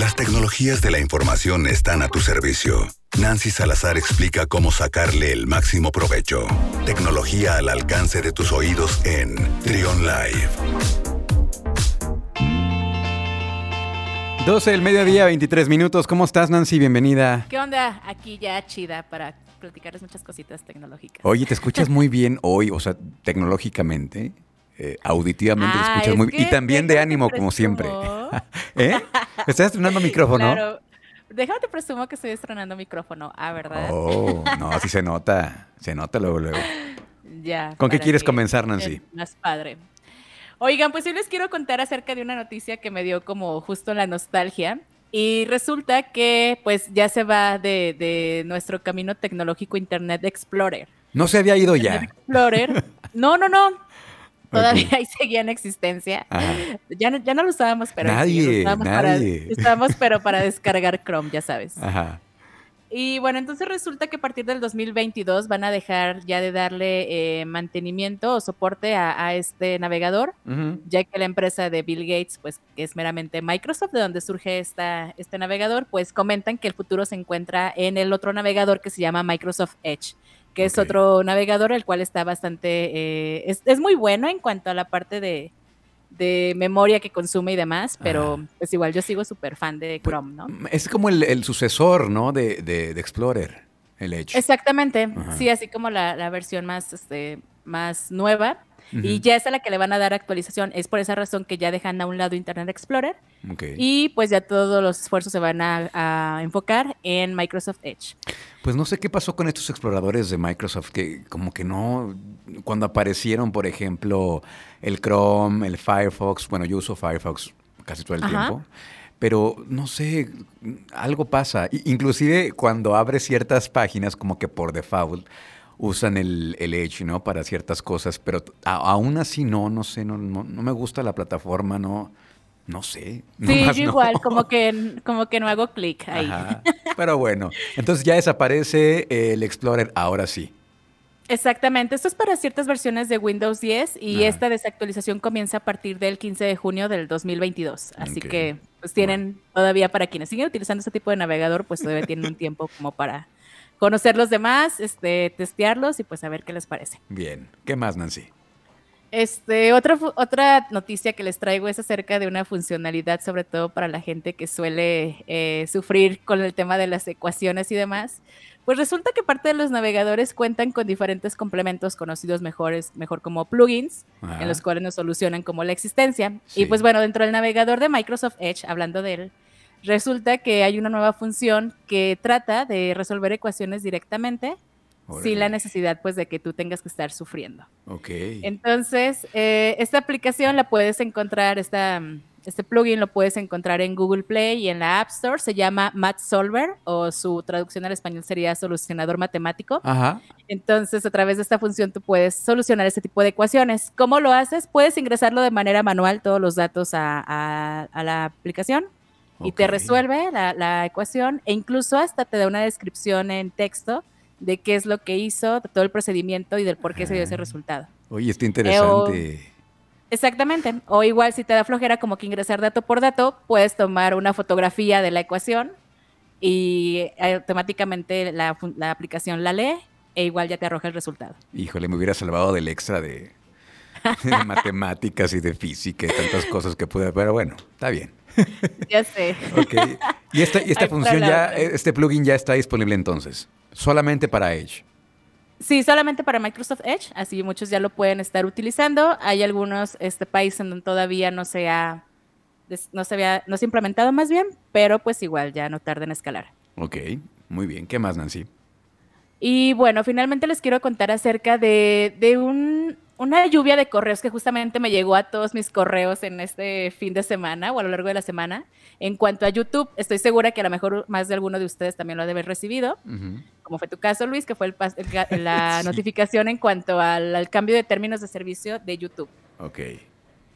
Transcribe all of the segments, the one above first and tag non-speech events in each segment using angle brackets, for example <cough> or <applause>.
Las tecnologías de la información están a tu servicio. Nancy Salazar explica cómo sacarle el máximo provecho. Tecnología al alcance de tus oídos en Trion Live. 12 del mediodía, 23 minutos. ¿Cómo estás, Nancy? Bienvenida. ¿Qué onda? Aquí ya chida para platicarles muchas cositas tecnológicas. Oye, te escuchas <laughs> muy bien hoy, o sea, tecnológicamente. Eh, auditivamente te Ah, escuchas es muy bien. Y también de ánimo, como siempre. <laughs> ¿Eh? ¿Estás estrenando <laughs> micrófono? Claro. Déjame te presumo que estoy estrenando micrófono. Ah, ¿verdad? Oh, no, sí se <laughs> nota. Se nota luego, luego. Ya. ¿Con qué quieres que comenzar, Nancy? Más padre. Oigan, pues hoy les quiero contar acerca de una noticia que me dio como justo la nostalgia. Y resulta que pues ya se va de, de nuestro camino tecnológico Internet Explorer. No se había ido Internet ya. Explorer. No, no, no. Todavía ahí seguía en existencia. Ya no, ya no lo usábamos, pero sí, Nadie, lo usábamos nadie. Para, usábamos, pero para <laughs> descargar Chrome, ya sabes. Ajá. Y bueno, entonces resulta que a partir del 2022 van a dejar ya de darle eh, mantenimiento o soporte a, a este navegador, Ujú. ya que la empresa de Bill Gates, pues que es meramente Microsoft, de donde surge esta, este navegador, pues comentan que el futuro se encuentra en el otro navegador que se llama Microsoft Edge, que es otro navegador el cual está bastante, eh, es, es muy bueno en cuanto a la parte de, de memoria que consume y demás, pero Ajá. pues igual yo sigo súper fan de Pues, Chrome, ¿no? Es como el, el sucesor, ¿no? De, de- de Explorer, el Edge. Exactamente, Ajá. sí, así como la, la versión más, este, más nueva. Y ya es a la que le van a dar actualización. Es por esa razón que ya dejan a un lado Internet Explorer y pues ya todos los esfuerzos se van a, a enfocar en Microsoft Edge. Pues no sé qué pasó con estos exploradores de Microsoft, que como que no, cuando aparecieron, por ejemplo, el Chrome, el Firefox, bueno, yo uso Firefox casi todo el Ajá. tiempo, pero no sé, algo pasa. Inclusive cuando abres ciertas páginas, como que por default, usan el, el Edge, ¿no? Para ciertas cosas, pero a- aún así no, no sé, no, no, no me gusta la plataforma, no, no sé. <laughs> Sí, yo no. igual, como que, como que no hago clic ahí. Ajá. <laughs> Pero bueno, entonces ya desaparece el Explorer, ahora sí. Exactamente, esto es para ciertas versiones de Windows 10 y Ajá. esta desactualización comienza a partir del 15 de junio del 2022. Así que pues tienen todavía para quienes siguen utilizando este tipo de navegador, pues todavía tienen un tiempo como para conocer los demás, este, testearlos y pues a ver qué les parece. Bien. ¿Qué más, Nancy? Este, otra, otra noticia que les traigo es acerca de una funcionalidad, sobre todo para la gente que suele eh, sufrir con el tema de las ecuaciones y demás. Pues resulta que parte de los navegadores cuentan con diferentes complementos conocidos mejores, mejor como plugins, Ajá. en los cuales nos solucionan como la existencia. Sí. Y pues bueno, dentro del navegador de Microsoft Edge, hablando de él, resulta que hay una nueva función que trata de resolver ecuaciones directamente sin la necesidad pues de que tú tengas que estar sufriendo. Ok. Entonces, eh, esta aplicación la puedes encontrar, esta, este plugin lo puedes encontrar en Google Play y en la App Store. Se llama Math Solver o su traducción al español sería solucionador matemático. Ajá. Entonces, a través de esta función tú puedes solucionar este tipo de ecuaciones. ¿Cómo lo haces? Puedes ingresarlo de manera manual todos los datos a, a- a la aplicación y te resuelve la, la ecuación e incluso hasta te da una descripción en texto de qué es lo que hizo, todo el procedimiento y del por qué se dio ese resultado. Oye, está interesante. Exactamente. O igual si te da flojera como que ingresar dato por dato, puedes tomar una fotografía de la ecuación y automáticamente la, la aplicación la lee e igual ya te arroja el resultado. Híjole, me hubiera salvado del extra de, <laughs> de matemáticas y de física y tantas cosas que pude, pero bueno, está bien. <laughs> Ya sé. Ok. Y esta, y esta función ya, este plugin ya está disponible entonces. Solamente para Edge. Sí, solamente para Microsoft Edge, así muchos ya lo pueden estar utilizando. Hay algunos este, países en donde todavía no se ha no se había, no se ha implementado más bien, pero pues igual ya no tarda en escalar. Ok, muy bien. ¿Qué más, Nancy? Y bueno, finalmente les quiero contar acerca de, de un, una lluvia de correos que justamente me llegó a todos mis correos en este fin de semana o a lo largo de la semana. En cuanto a YouTube, estoy segura que a lo mejor más de alguno de ustedes también lo ha de haber recibido, como fue tu caso, Luis, que fue el el <laughs> la Sí. notificación en cuanto al, al cambio de términos de servicio de YouTube. Ok.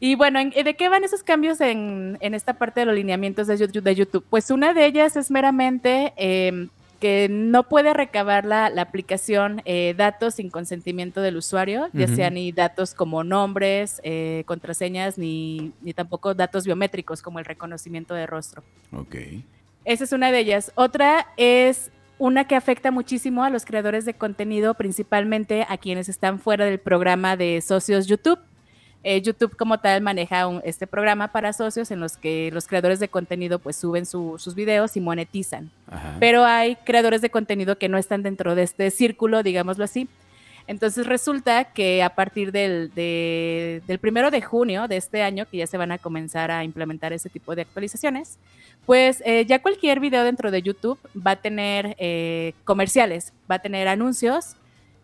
Y bueno, ¿en- ¿de qué van esos cambios en, en esta parte de los lineamientos de YouTube? de YouTube? Pues una de ellas es meramente eh, que no puede recabar la, aplicación eh, datos sin consentimiento del usuario, ya sean ni datos como nombres, eh, contraseñas, ni, ni, tampoco datos biométricos como el reconocimiento de rostro. Ok. Esa es una de ellas. Otra es una que afecta muchísimo a los creadores de contenido, principalmente a quienes están fuera del programa de socios YouTube. Eh, YouTube como tal maneja este programa para socios en los que los creadores de contenido pues suben sus videos y monetizan. Pero hay creadores de contenido que no están dentro de este círculo, digámoslo así. Entonces resulta que a partir del, del primero de junio de este año, que ya se van a comenzar a implementar ese tipo de actualizaciones, pues eh, ya cualquier video dentro de YouTube va a tener eh, comerciales, va a tener anuncios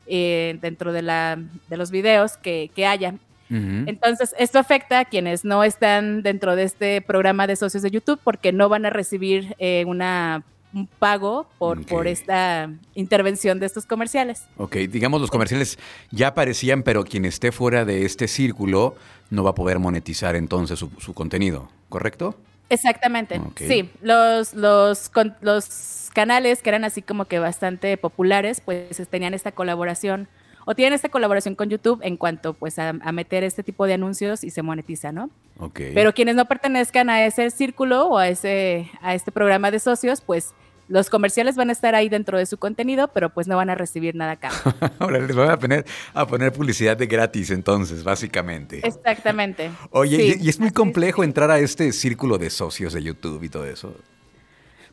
dentro de, la, de los videos que, que haya. Entonces, esto afecta a quienes no están dentro de este programa de socios de YouTube porque no van a recibir eh, una un pago por, por esta intervención de estos comerciales. Ok, digamos los comerciales ya aparecían, pero quien esté fuera de este círculo no va a poder monetizar entonces su, contenido, ¿correcto? Exactamente. Sí, los, los, los canales que eran así como que bastante populares, pues tenían esta colaboración o tienen esta colaboración con YouTube en cuanto pues a, meter este tipo de anuncios y se monetiza, ¿no? Ok. Pero quienes no pertenezcan a ese círculo o a ese a este programa de socios, pues los comerciales van a estar ahí dentro de su contenido, pero pues no van a recibir nada acá. <laughs> Ahora les van a poner, a poner publicidad de gratis entonces, básicamente. Exactamente. Oye, y, es muy complejo entrar a este círculo de socios de YouTube y todo eso.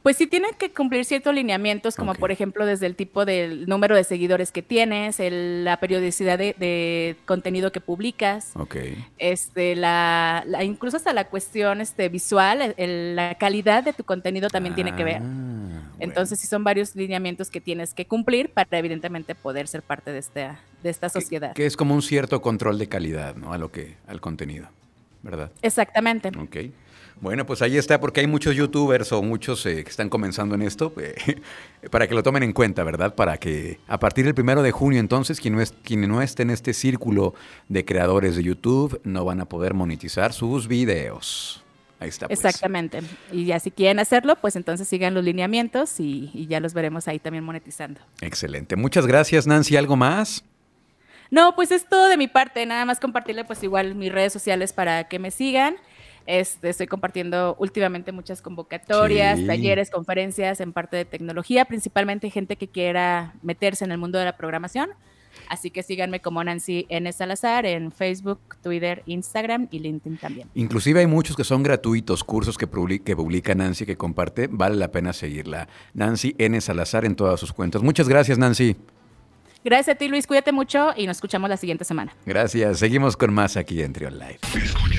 Pues sí tienen que cumplir ciertos lineamientos, como por ejemplo desde el tipo del número de seguidores que tienes, la periodicidad de, contenido que publicas, este, la, incluso hasta la cuestión este, visual, la calidad de tu contenido también tiene que ver. Ah, Entonces sí son varios lineamientos que tienes que cumplir para evidentemente poder ser parte de esta, de esta sociedad. Que, es como un cierto control de calidad, ¿no? A lo que, al contenido, ¿verdad? Exactamente. Ok. Bueno, pues ahí está, porque hay muchos youtubers o muchos eh, que están comenzando en esto, eh, <laughs> para que lo tomen en cuenta, ¿verdad? Para que a partir del primero de junio, entonces, quien no, es, quien no esté en este círculo de creadores de YouTube no van a poder monetizar sus videos. Ahí está. Pues. Exactamente. Y ya si quieren hacerlo, pues entonces sigan los lineamientos y, y ya los veremos ahí también monetizando. Excelente. Muchas gracias, Nancy. ¿Algo más? No, pues es todo de mi parte. Nada más compartirle pues igual mis redes sociales para que me sigan. Este, estoy compartiendo últimamente muchas convocatorias, talleres, conferencias en parte de tecnología, principalmente gente que quiera meterse en el mundo de la programación. Así que síganme como Nancy N. Salazar en Facebook, Twitter, Instagram y LinkedIn también. Inclusive hay muchos que son gratuitos, cursos que publica, que publica Nancy, que comparte. Vale la pena seguirla. Nancy N. Salazar en todas sus cuentas. Muchas gracias, Nancy. Gracias a ti, Luis. Cuídate mucho y nos escuchamos la siguiente semana. Gracias. Seguimos con más aquí en Trion Live.